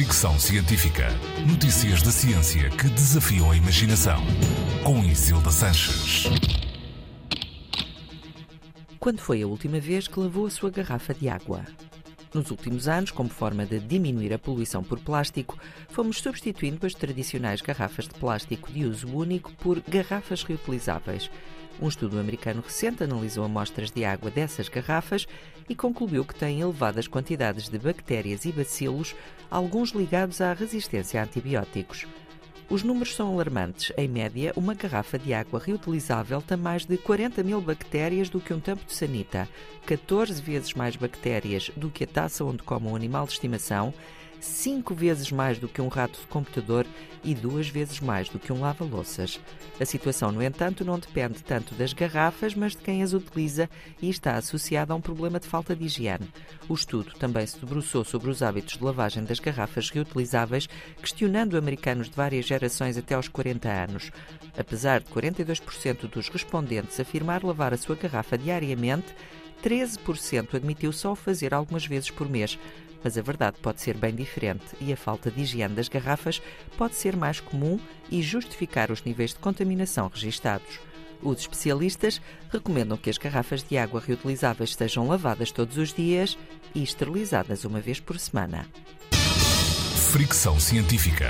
Fricção Científica. Notícias da ciência que desafiam a imaginação. Com Isilda Sanches. Quando foi a última vez que lavou a sua garrafa de água? Nos últimos anos, como forma de diminuir a poluição por plástico, fomos substituindo as tradicionais garrafas de plástico de uso único por garrafas reutilizáveis. Um estudo americano recente analisou amostras de água dessas garrafas e concluiu que têm elevadas quantidades de bactérias e bacilos, alguns ligados à resistência a antibióticos. Os números são alarmantes. Em média, uma garrafa de água reutilizável tem mais de 40 mil bactérias do que um tampo de sanita, 14 vezes mais bactérias do que a taça onde come um animal de estimação cinco vezes mais do que um rato de computador e duas vezes mais do que um lava-louças. A situação, no entanto, não depende tanto das garrafas, mas de quem as utiliza e está associada a um problema de falta de higiene. O estudo também se debruçou sobre os hábitos de lavagem das garrafas reutilizáveis, questionando americanos de várias gerações até aos 40 anos. Apesar de 42% dos respondentes afirmar lavar a sua garrafa diariamente, 13% admitiu só fazer algumas vezes por mês. Mas a verdade pode ser bem diferente e a falta de higiene das garrafas pode ser mais comum e justificar os níveis de contaminação registados. Os especialistas recomendam que as garrafas de água reutilizáveis sejam lavadas todos os dias e esterilizadas uma vez por semana. Fricção científica.